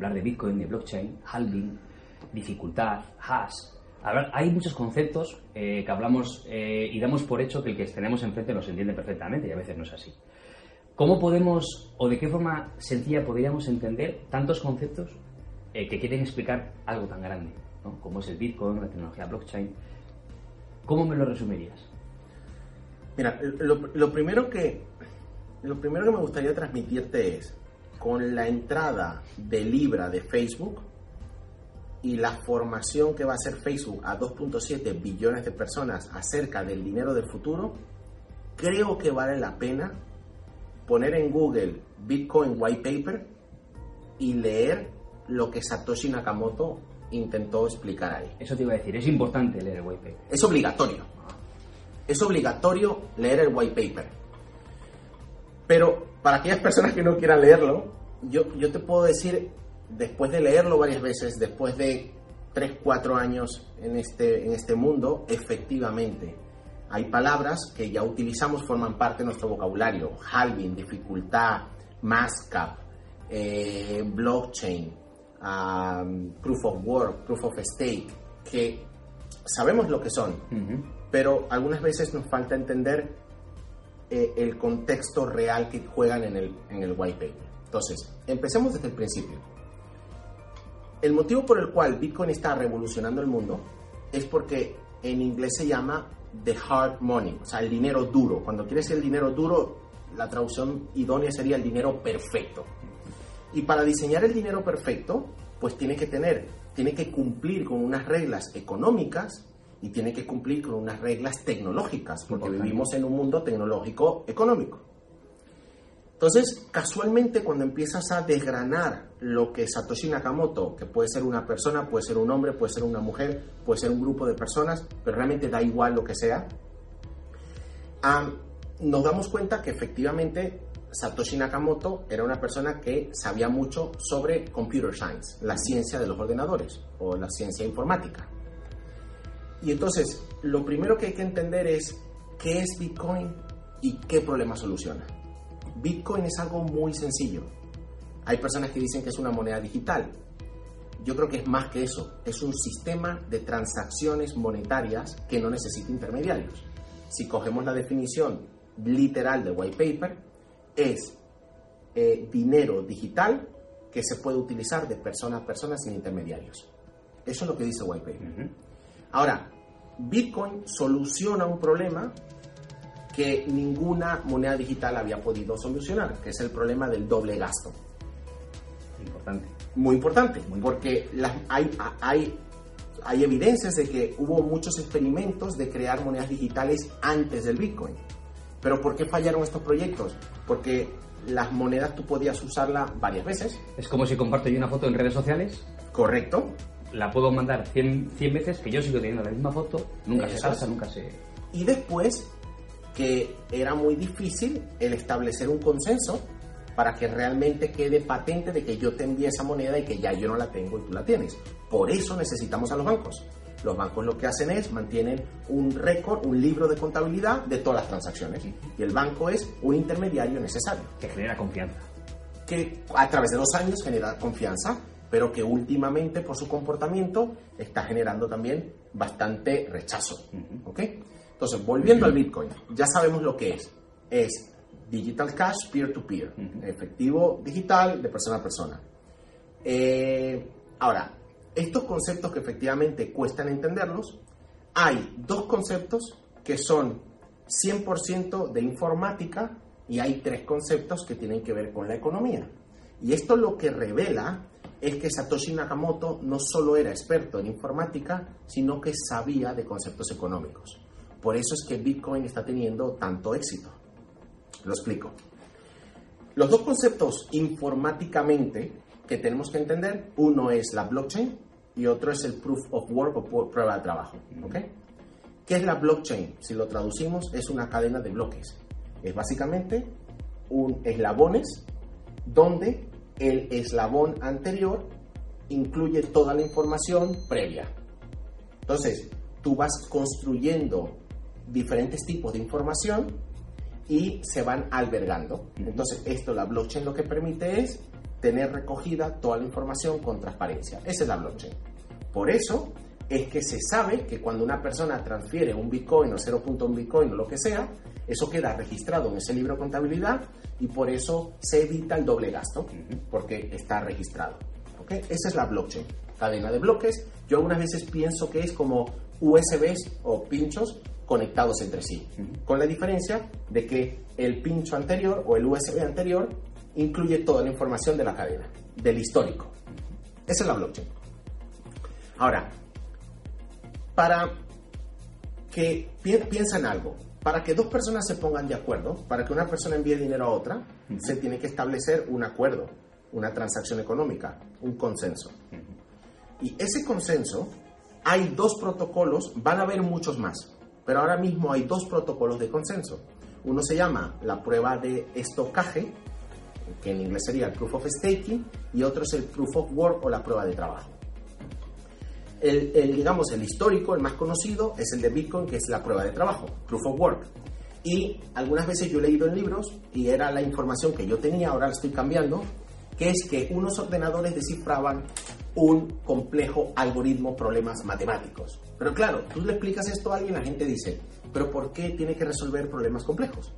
hablar de Bitcoin, de blockchain, halving, dificultad, hash. hay muchos conceptos eh, que hablamos eh, y damos por hecho que el que tenemos enfrente nos entiende perfectamente y a veces no es así. ¿Cómo podemos o de qué forma sencilla podríamos entender tantos conceptos eh, que quieren explicar algo tan grande, como es el Bitcoin, la tecnología blockchain? ¿Cómo me lo resumirías? Mira, lo, primero que, lo primero que me gustaría transmitirte es, con la entrada de Libra de Facebook y la formación que va a hacer Facebook a 2.7 billones de personas acerca del dinero del futuro, creo que vale la pena poner en Google Bitcoin White Paper y leer lo que Satoshi Nakamoto intentó explicar ahí. Eso te iba a decir, es importante leer el white paper. Es obligatorio. Es obligatorio leer el white paper. Pero para aquellas personas que no quieran leerlo, yo, yo te puedo decir, después de leerlo varias veces, después de 3, 4 años en este, en este mundo, efectivamente, hay palabras que ya utilizamos, forman parte de nuestro vocabulario. Halving, dificultad, mascap, eh, blockchain, proof of work, proof of stake, que sabemos lo que son, pero algunas veces nos falta entender eh, el contexto real que juegan en el, en el white paper. Entonces, empecemos desde el principio. El motivo por el cual Bitcoin está revolucionando el mundo es porque en inglés se llama the hard money, o sea, el dinero duro. Cuando quieres el dinero duro, la traducción idónea sería el dinero perfecto. Y para diseñar el dinero perfecto, pues tiene que tener, tiene que cumplir con unas reglas económicas y tiene que cumplir con unas reglas tecnológicas, porque vivimos en un mundo tecnológico económico. Entonces, casualmente cuando empiezas a desgranar lo que Satoshi Nakamoto, que puede ser una persona, puede ser un hombre, puede ser una mujer, puede ser un grupo de personas, pero realmente da igual lo que sea, nos damos cuenta que efectivamente Satoshi Nakamoto era una persona que sabía mucho sobre computer science, la ciencia de los ordenadores o la ciencia informática. Y entonces, lo primero que hay que entender es qué es Bitcoin y qué problema soluciona. Bitcoin es algo muy sencillo. Hay personas que dicen que es una moneda digital. Yo creo que es más que eso. Es un sistema de transacciones monetarias que no necesita intermediarios. Si cogemos la definición literal de white paper, es eh, dinero digital que se puede utilizar de persona a persona sin intermediarios. Eso es lo que dice white paper. Ahora, Bitcoin soluciona un problema que ninguna moneda digital había podido solucionar, que es el problema del doble gasto. Importante. Muy importante, porque hay, hay, hay evidencias de que hubo muchos experimentos de crear monedas digitales antes del Bitcoin. Pero ¿por qué fallaron estos proyectos? Porque las monedas tú podías usarla varias veces. Es como si comparto yo una foto en redes sociales. Correcto. La puedo mandar 100, 100 veces, que yo sigo teniendo la misma foto, nunca se pasa, nunca se... Y después que era muy difícil el establecer un consenso para que realmente quede patente de que yo te envíe esa moneda y que ya yo no la tengo y tú la tienes. Por eso necesitamos a los bancos. Los bancos lo que hacen es mantienen un récord, un libro de contabilidad de todas las transacciones. Y el banco es un intermediario necesario. Que genera confianza. Que a través de los años genera confianza, pero que últimamente por su comportamiento está generando también bastante rechazo. ¿Ok? Entonces, volviendo al Bitcoin, ya sabemos lo que es. Es digital cash peer-to-peer, efectivo digital de persona a persona. Eh, ahora, estos conceptos que efectivamente cuestan entenderlos, hay dos conceptos que son 100% de informática y hay tres conceptos que tienen que ver con la economía. Y esto lo que revela es que Satoshi Nakamoto no solo era experto en informática, sino que sabía de conceptos económicos. Por eso es que Bitcoin está teniendo tanto éxito. Lo explico. Los dos conceptos informáticamente que tenemos que entender, uno es la blockchain y otro es el proof of work o prueba de trabajo. ¿Qué es la blockchain? Si lo traducimos, es una cadena de bloques. Es básicamente un eslabones donde el eslabón anterior incluye toda la información previa. Entonces, tú vas construyendo diferentes tipos de información y se van albergando. Entonces, esto, la blockchain lo que permite es tener recogida toda la información con transparencia. Esa es la blockchain. Por eso es que se sabe que cuando una persona transfiere un Bitcoin o 0.1 Bitcoin o lo que sea, eso queda registrado en ese libro de contabilidad y por eso se evita el doble gasto, porque está registrado. ¿okay? Esa es la blockchain, cadena de bloques. Yo algunas veces pienso que es como USBs o pinchos conectados entre sí, con la diferencia de que el pincho anterior o el USB anterior incluye toda la información de la cadena, del histórico. Esa es la blockchain. Ahora, para que piensen algo, para que dos personas se pongan de acuerdo, para que una persona envíe dinero a otra, se tiene que establecer un acuerdo, una transacción económica, un consenso. Y ese consenso, hay dos protocolos, van a haber muchos más, pero ahora mismo hay dos protocolos de consenso. Uno se llama la prueba de estocaje, que en inglés sería el proof of staking, y otro es el proof of work o la prueba de trabajo. El, digamos, el histórico, el más conocido, es el de Bitcoin, que es la prueba de trabajo, proof of work. Y algunas veces yo he leído en libros, y era la información que yo tenía, ahora la estoy cambiando, que es que unos ordenadores descifraban un complejo algoritmo, problemas matemáticos. Pero claro, tú le explicas esto a alguien, la gente dice, pero ¿por qué tiene que resolver problemas complejos?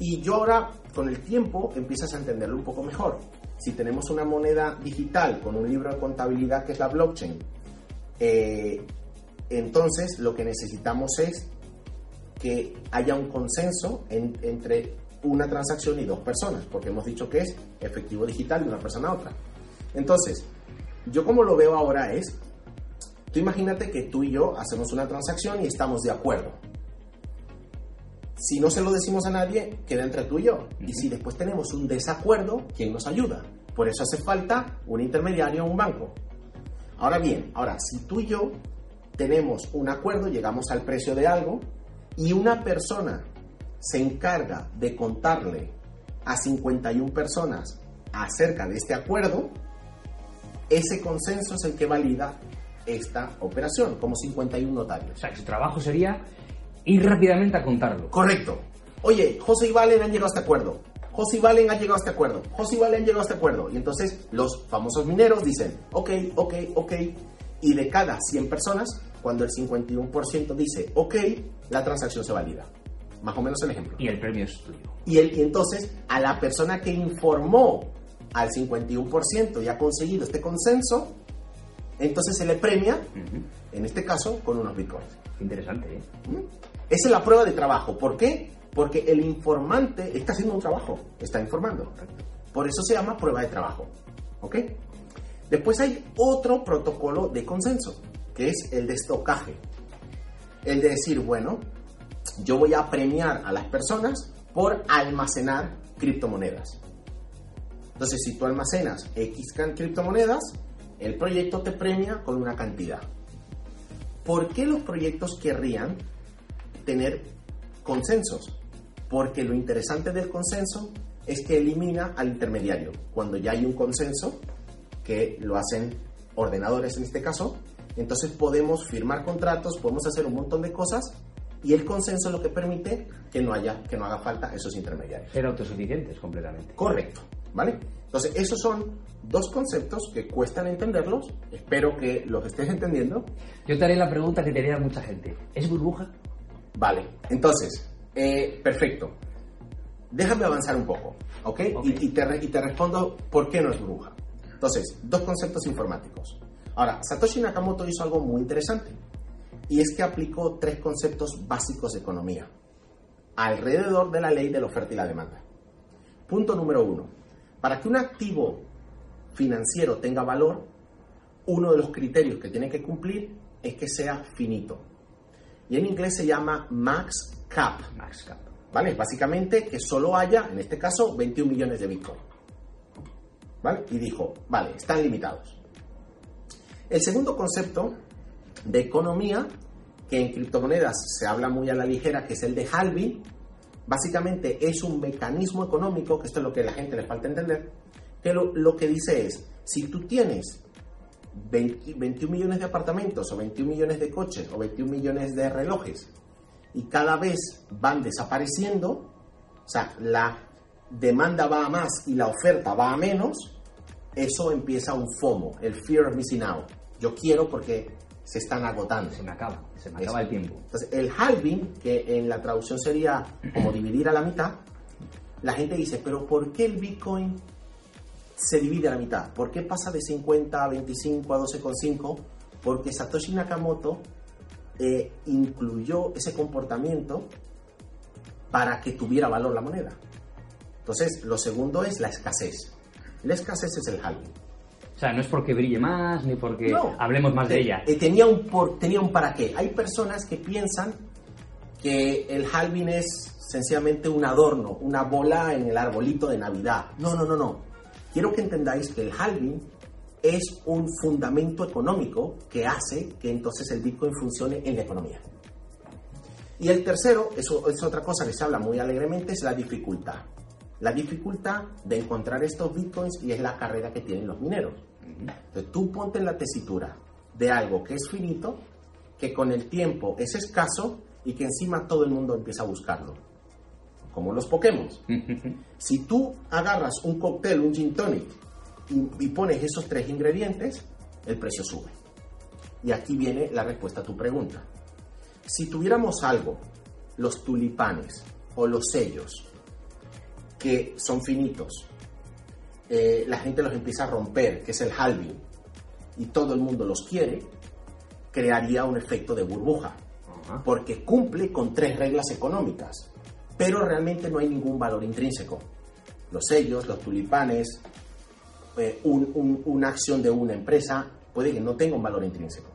Y yo ahora, con el tiempo, empiezas a entenderlo un poco mejor. Si tenemos una moneda digital con un libro de contabilidad que es la blockchain, eh, entonces lo que necesitamos es que haya un consenso entre una transacción y dos personas, porque hemos dicho que es efectivo digital de una persona a otra. Entonces, yo como lo veo ahora es, tú imagínate que tú y yo hacemos una transacción y estamos de acuerdo. Si no se lo decimos a nadie, queda entre tú y yo. Y si después tenemos un desacuerdo, ¿quién nos ayuda? Por eso hace falta un intermediario o un banco. Ahora bien, ahora, si tú y yo tenemos un acuerdo, llegamos al precio de algo, y una persona se encarga de contarle a 51 personas acerca de este acuerdo, ese consenso es el que valida esta operación, como 51 notarios. O sea, que su trabajo sería ir rápidamente a contarlo. Correcto. Oye, José y Valen han llegado a este acuerdo. José y Valen han llegado a este acuerdo. José y Valen han llegado a este acuerdo. Y entonces los famosos mineros dicen, ok, ok, ok. Y de cada 100 personas, cuando el 51% dice, ok, la transacción se valida. Más o menos el ejemplo. Y el premio es tuyo. Y, el, y entonces a la persona que informó al 51% y ha conseguido este consenso, entonces se le premia, en este caso, con unos bitcoins. Interesante, ¿eh? Esa es la prueba de trabajo. ¿Por qué? Porque el informante está haciendo un trabajo, está informando. Por eso se llama prueba de trabajo. ¿Ok? Después hay otro protocolo de consenso, que es el de estocaje. El de decir, bueno, yo voy a premiar a las personas por almacenar criptomonedas. Entonces, si tú almacenas X criptomonedas, el proyecto te premia con una cantidad. ¿Por qué los proyectos querrían tener consensos? Porque lo interesante del consenso es que elimina al intermediario. Cuando ya hay un consenso, que lo hacen ordenadores en este caso, entonces podemos firmar contratos, podemos hacer un montón de cosas y el consenso lo que permite que no haya que no haga falta esos intermediarios. Ser autosuficientes completamente. Correcto. ¿Vale? Entonces, esos son dos conceptos que cuestan entenderlos. Espero que los estés entendiendo. Yo te haré la pregunta que te haría mucha gente. ¿Es burbuja? Vale, entonces, eh, perfecto. Déjame avanzar un poco, ¿ok? Y, te, y te respondo por qué no es burbuja. Entonces, dos conceptos informáticos. Ahora, Satoshi Nakamoto hizo algo muy interesante. Y es que aplicó tres conceptos básicos de economía alrededor de la ley de la oferta y la demanda. Punto número uno para que un activo financiero tenga valor, uno de los criterios que tiene que cumplir es que sea finito. Y en inglés se llama max cap. Max cap. ¿Vale? Básicamente que solo haya, en este caso, 21 millones de Bitcoin. ¿Vale? Y dijo, vale, están limitados. El segundo concepto de economía, que en criptomonedas se habla muy a la ligera, que es el de halving, Básicamente es un mecanismo económico, que esto es lo que a la gente le falta entender, que lo, que dice es, si tú tienes 21 millones de apartamentos o 21 millones de coches o 21 millones de relojes y cada vez van desapareciendo, o sea, la demanda va a más y la oferta va a menos, eso empieza un FOMO, el Fear of Missing Out. Yo quiero porque se están agotando. Se me acaba, se me acaba el tiempo. Entonces, el halving, que en la traducción sería como dividir a la mitad, la gente dice, pero ¿por qué el Bitcoin se divide a la mitad? ¿Por qué pasa de 50 a 25 a 12,5? Porque Satoshi Nakamoto eh, incluyó ese comportamiento para que tuviera valor la moneda. Entonces, lo segundo es la escasez. La escasez es el halving. O sea, no es porque brille más, ni porque hablemos más de ella. Eh, tenía, un por, tenía un para qué. Hay personas que piensan que el halving es sencillamente un adorno, una bola en el arbolito de Navidad. No, no, no, no. Quiero que entendáis que el halving es un fundamento económico que hace que entonces el Bitcoin funcione en la economía. Y el tercero, eso es otra cosa que se habla muy alegremente, es la dificultad. La dificultad de encontrar estos bitcoins y es la carrera que tienen los mineros. Entonces tú ponte en la tesitura de algo que es finito, que con el tiempo es escaso y que encima todo el mundo empieza a buscarlo. Como los Pokémon. si tú agarras un cóctel, un gin tonic y, y pones esos tres ingredientes, el precio sube. Y aquí viene la respuesta a tu pregunta. Si tuviéramos algo, los tulipanes o los sellos, que son finitos, eh, la gente los empieza a romper, que es el halving, y todo el mundo los quiere, crearía un efecto de burbuja, porque cumple con tres reglas económicas, pero realmente no hay ningún valor intrínseco. Los sellos, los tulipanes, eh, una acción de una empresa puede que no tenga un valor intrínseco.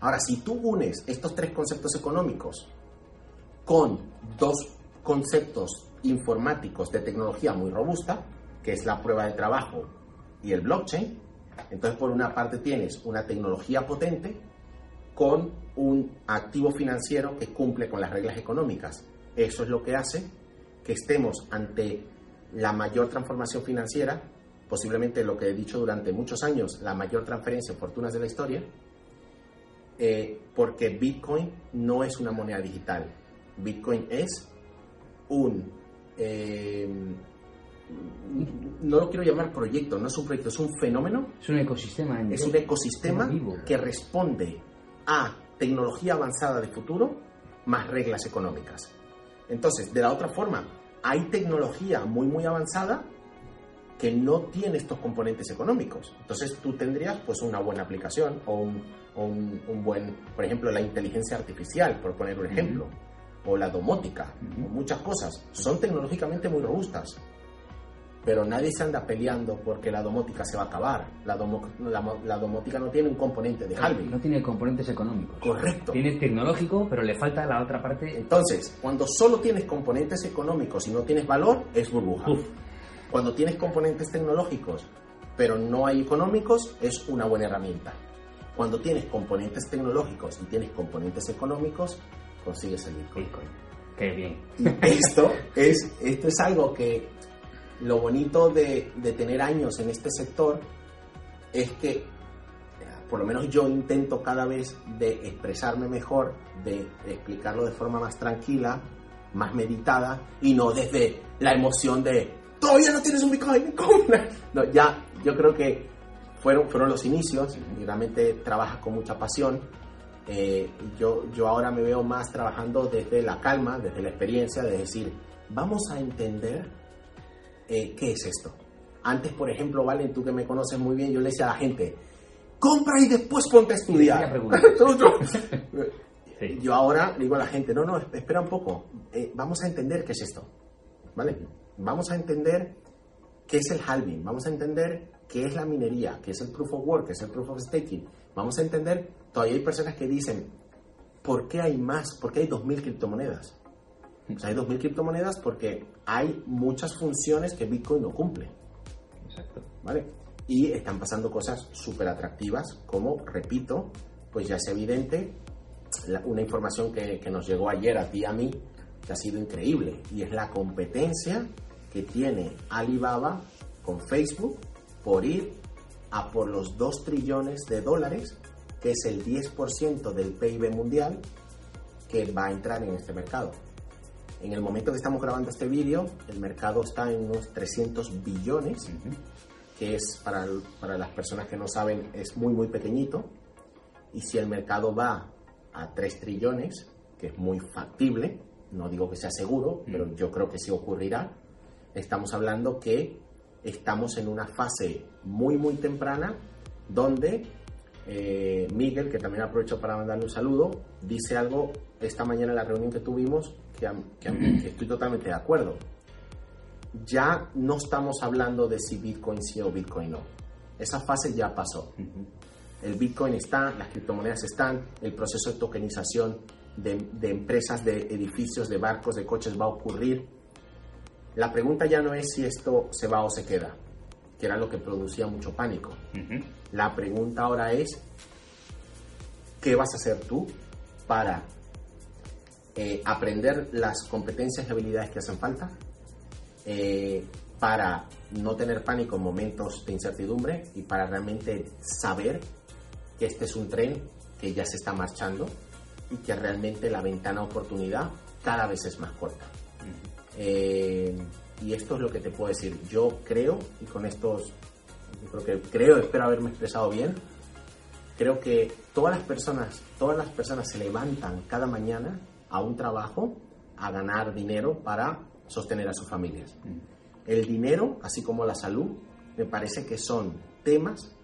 Ahora, si tú unes estos tres conceptos económicos con dos conceptos informáticos de tecnología muy robusta, que es la prueba de trabajo y el blockchain. Entonces, por una parte tienes una tecnología potente con un activo financiero que cumple con las reglas económicas. Eso es lo que hace que estemos ante la mayor transformación financiera, posiblemente lo que he dicho durante muchos años, la mayor transferencia de fortunas de la historia, eh, porque Bitcoin no es una moneda digital. Bitcoin es un eh, no lo quiero llamar proyecto, no es un proyecto, es un fenómeno. Es un ecosistema. Es un ecosistema que responde a tecnología avanzada de futuro más reglas económicas. Entonces, de la otra forma, hay tecnología muy, muy avanzada que no tiene estos componentes económicos. Entonces, tú tendrías pues una buena aplicación o un, buen, por ejemplo, la inteligencia artificial, por poner un ejemplo o la domótica, muchas cosas. Son tecnológicamente muy robustas, pero nadie se anda peleando porque la domótica se va a acabar. La, la, domótica no tiene un componente de halving. No tiene componentes económicos. Correcto. Tiene tecnológico, pero le falta la otra parte. Entonces, cuando solo tienes componentes económicos y no tienes valor, es burbuja. Cuando tienes componentes tecnológicos, pero no hay económicos, es una buena herramienta. Cuando tienes componentes tecnológicos y tienes componentes económicos, consigues el Bitcoin. Qué bien. esto es, esto es algo que lo bonito de, de tener años en este sector es que por lo menos yo intento cada vez de expresarme mejor, de explicarlo de forma más tranquila, más meditada y no desde la emoción de todavía no tienes un Bitcoin, no, ya yo creo que fueron, fueron los inicios y realmente trabajas con mucha pasión eh, yo, yo ahora me veo más trabajando desde la calma, desde la experiencia, de decir, vamos a entender eh, qué es esto. Antes, por ejemplo, Valen, tú que me conoces muy bien, yo le decía a la gente, compra y después ponte a estudiar. Yo ahora digo a la gente, no, no, espera un poco, eh, vamos a entender qué es esto. ¿Vale? Vamos a entender qué es el halving, vamos a entender qué es la minería, qué es el proof of work, qué es el proof of staking. Vamos a entender todavía hay personas que dicen, ¿por qué hay más? ¿Por qué hay 2.000 criptomonedas? O sea, hay 2.000 criptomonedas porque hay muchas funciones que Bitcoin no cumple. Exacto. ¿Vale? Y están pasando cosas súper atractivas, como, repito, pues ya es evidente, una información que, que nos llegó ayer a ti y a mí, que ha sido increíble, y es la competencia que tiene Alibaba con Facebook por ir a por los 2 trillones de dólares que es el 10% del PIB mundial que va a entrar en este mercado. En el momento que estamos grabando este vídeo, el mercado está en unos 300 billones, que es para, para las personas que no saben, es muy, muy pequeñito. Y si el mercado va a 3 trillones, que es muy factible, no digo que sea seguro, pero Mm. yo creo que sí ocurrirá, estamos hablando que estamos en una fase muy, muy temprana donde eh, Miguel, que también aprovecho para mandarle un saludo, dice algo esta mañana en la reunión que tuvimos que, estoy totalmente de acuerdo. Ya no estamos hablando de si Bitcoin sí o Bitcoin no. Esa fase ya pasó. El Bitcoin está, las criptomonedas están, el proceso de tokenización de, de empresas, de edificios, de barcos, de coches va a ocurrir. La pregunta ya no es si esto se va o se queda, que era lo que producía mucho pánico. La pregunta ahora es, ¿qué vas a hacer tú para eh, aprender las competencias y habilidades que hacen falta? eh, para no tener pánico en momentos de incertidumbre y para realmente saber que este es un tren que ya se está marchando y que realmente la ventana de oportunidad cada vez es más corta. Eh, y esto es lo que te puedo decir. Yo creo, y con estos, creo que creo, espero haberme expresado bien, creo que todas las personas, todas las personas se levantan cada mañana a un trabajo a ganar dinero para sostener a sus familias. El dinero, así como la salud, me parece que son temas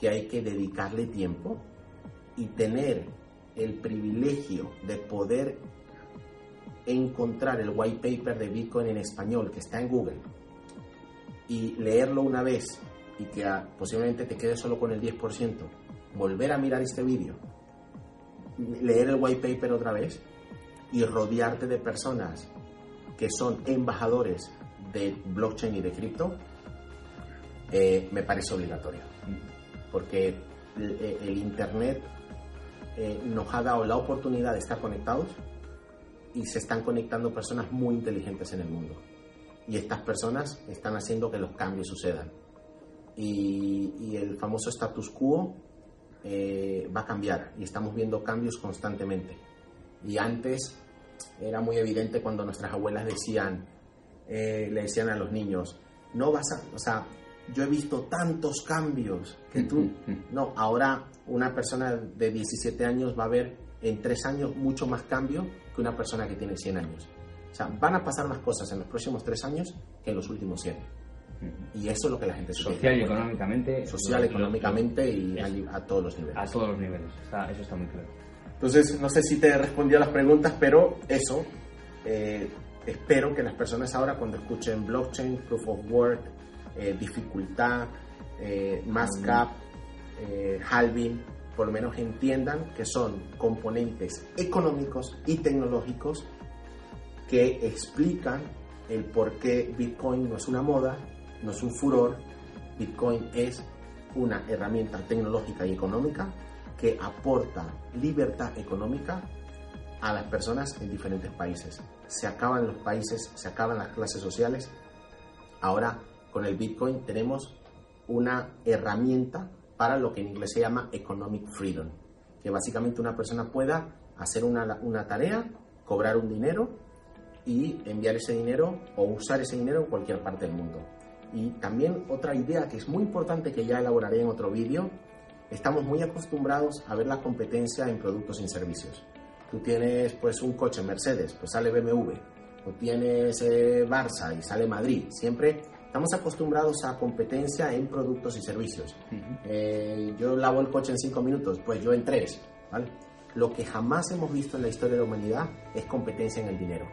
que hay que dedicarle tiempo y tener el privilegio de poder encontrar el white paper de Bitcoin en español que está en Google y leerlo una vez y que ah, posiblemente te quedes solo con el 10%, volver a mirar este vídeo, leer el white paper otra vez y rodearte de personas que son embajadores de blockchain y de cripto, eh, me parece obligatorio. Porque el, el Internet eh, nos ha dado la oportunidad de estar conectados y se están conectando personas muy inteligentes en el mundo. Y estas personas están haciendo que los cambios sucedan. Y, y el famoso status quo eh, va a cambiar y estamos viendo cambios constantemente. Y antes era muy evidente cuando nuestras abuelas decían, eh, le decían a los niños, no vas a, o sea, yo he visto tantos cambios que tú, no, ahora una persona de 17 años va a ver en 3 años mucho más cambio que una persona que tiene 100 años. O sea, van a pasar más cosas en los próximos 3 años que en los últimos 100. Y eso es lo que la gente Social y económicamente. Social, económicamente y a, a todos los niveles. A todos los niveles. Está- eso está muy claro. Entonces, no sé si te respondió a las preguntas, pero eso, eh, espero que las personas ahora cuando escuchen blockchain, proof of work, eh, dificultad, eh, mass cap, eh, halving, por lo menos entiendan que son componentes económicos y tecnológicos que explican el por qué Bitcoin no es una moda, no es un furor, Bitcoin es una herramienta tecnológica y económica que aporta libertad económica a las personas en diferentes países. Se acaban los países, se acaban las clases sociales. Ahora con el Bitcoin tenemos una herramienta para lo que en inglés se llama economic freedom, que básicamente una persona pueda hacer una, una tarea, cobrar un dinero y enviar ese dinero o usar ese dinero en cualquier parte del mundo. Y también otra idea que es muy importante que ya elaboraré en otro vídeo, estamos muy acostumbrados a ver la competencia en productos y servicios. Tú tienes pues un coche Mercedes, pues sale BMW, o tienes eh, Barça y sale Madrid. Siempre estamos acostumbrados a competencia en productos y servicios. Eh, yo lavo el coche en cinco minutos, pues yo en tres. ¿vale? Lo que jamás hemos visto en la historia de la humanidad es competencia en el dinero.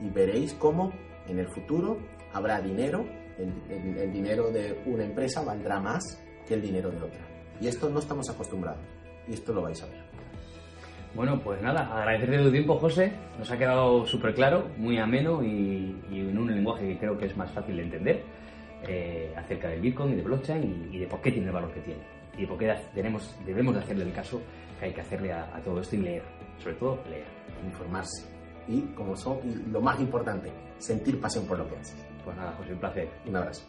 Y veréis cómo en el futuro habrá dinero, el, el- el dinero de una empresa valdrá más que el dinero de otra. Y esto no estamos acostumbrados. Y esto lo vais a ver. Bueno, pues nada, agradecerte tu tiempo, José. Nos ha quedado súper claro, muy ameno y, y en un lenguaje que creo que es más fácil de entender eh, acerca del Bitcoin y de blockchain y, y de por qué tiene el valor que tiene. Y de por qué tenemos, debemos de hacerle el caso que hay que hacerle a, a todo esto y leer. Sobre todo, leer. Informarse. Y, como son, y lo más importante, sentir pasión por lo que haces. Pues nada, José, un placer. Un abrazo.